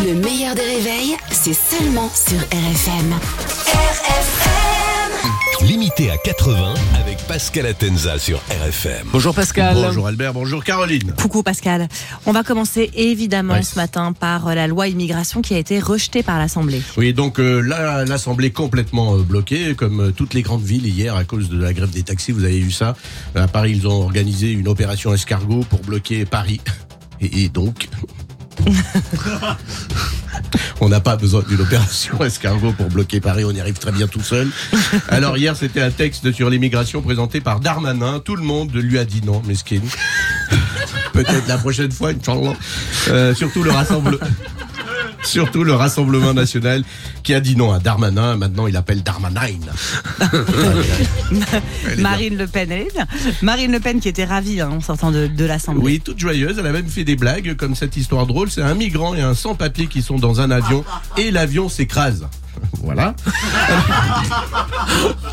Le meilleur des réveils, c'est seulement sur RFM. RFM Limité à 80 avec Pascal Atenza sur RFM. Bonjour Pascal. Bonjour Albert, bonjour Caroline. Coucou Pascal. On va commencer évidemment ce matin par euh, la loi immigration qui a été rejetée par l'Assemblée. Oui, donc euh, là, l'Assemblée complètement euh, bloquée, comme euh, toutes les grandes villes hier à cause de la grève des taxis. Vous avez vu ça À Paris, ils ont organisé une opération escargot pour bloquer Paris. Et, et donc, on n'a pas besoin d'une opération escargot pour bloquer Paris. On y arrive très bien tout seul. Alors hier, c'était un texte sur l'immigration présenté par Darmanin. Tout le monde lui a dit non, mesquine. Peut-être la prochaine fois, Inch'Allah. Euh, surtout le rassemblement. Surtout le Rassemblement National qui a dit non à Darmanin. Maintenant, il appelle Darmanin. Marine Le Pen, elle est bien. Marine Le Pen qui était ravie hein, en sortant de, de l'Assemblée. Oui, toute joyeuse. Elle a même fait des blagues comme cette histoire drôle. C'est un migrant et un sans-papier qui sont dans un avion et l'avion s'écrase. Voilà.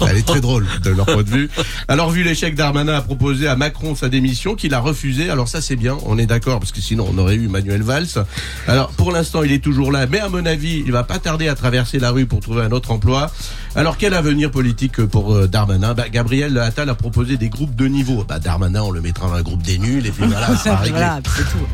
Elle est très drôle de leur point de vue. Alors, vu l'échec, Darmanin a proposé à Macron sa démission qu'il a refusé. Alors ça, c'est bien. On est d'accord parce que sinon, on aurait eu Manuel Valls. Alors, pour l'instant, il est toujours là. Mais à mon avis, il va pas tarder à traverser la rue pour trouver un autre emploi. Alors, quel avenir politique pour euh, Darmanin? Bah, Gabriel Attal a proposé des groupes de niveau. Bah, Darmanin, on le mettra dans un groupe des nuls et puis voilà, ça va. Voilà, c'est tout.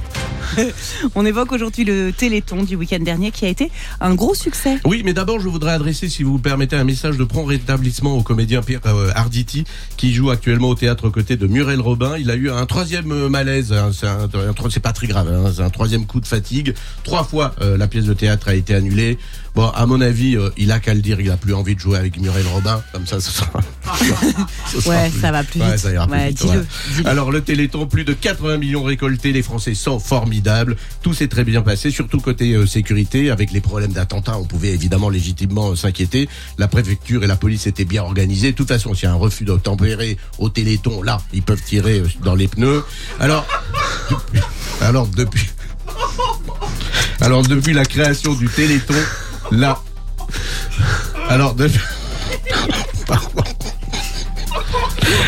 On évoque aujourd'hui le Téléthon du week-end dernier qui a été un gros succès. Oui, mais d'abord, je voudrais adresser, si vous vous permettez, un message de prompt rétablissement au comédien Pierre euh, Arditi, qui joue actuellement au théâtre aux côtés de Muriel Robin. Il a eu un troisième euh, malaise. hein, c'est un- un pas très grave. hein, c'est un troisième coup de fatigue. Trois fois, euh, la pièce de théâtre a été annulée. Bon, à mon avis, euh, il a qu'à le dire. Il a plus envie de jouer avec Muriel Robin. Comme ça, ce sera. ce sera Ouais, plus- ça va plus Ouais, vite. ça ira plus Ouais, vite, dis-le. Alors le Téléthon, plus de 80 millions récoltés, les Français sont formidables, tout s'est très bien passé, surtout côté euh, sécurité, avec les problèmes d'attentats, on pouvait évidemment légitimement euh, s'inquiéter, la préfecture et la police étaient bien organisées, de toute façon s'il y a un refus d'obtempérer au Téléthon, là, ils peuvent tirer euh, dans les pneus. Alors, depuis- alors depuis... Alors depuis la création du Téléthon, là... Alors depuis...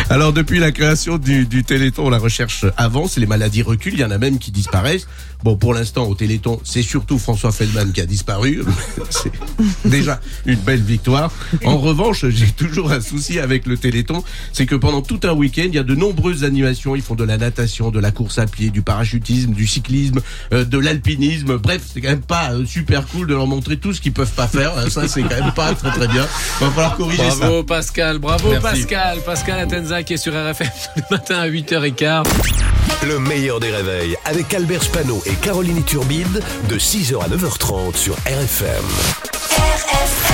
Alors depuis la création du, du Téléthon, la recherche avance, les maladies reculent, il y en a même qui disparaissent. Bon, pour l'instant, au Téléthon, c'est surtout François Feldman qui a disparu. c'est déjà une belle victoire. En revanche, j'ai toujours un souci avec le Téléthon, c'est que pendant tout un week-end, il y a de nombreuses animations. Ils font de la natation, de la course à pied, du parachutisme, du cyclisme, euh, de l'alpinisme. Bref, c'est quand même pas euh, super cool de leur montrer tout ce qu'ils peuvent pas faire. hein. Ça, c'est quand même pas très très bien. Va falloir corriger ça. Bravo Pascal, bravo Merci. Pascal. Pascal Atenza qui est sur RFM tous les matins à 8h15. Le meilleur des réveils avec Albert Spano et Caroline Turbide de 6h à 9h30 sur RFM. RFM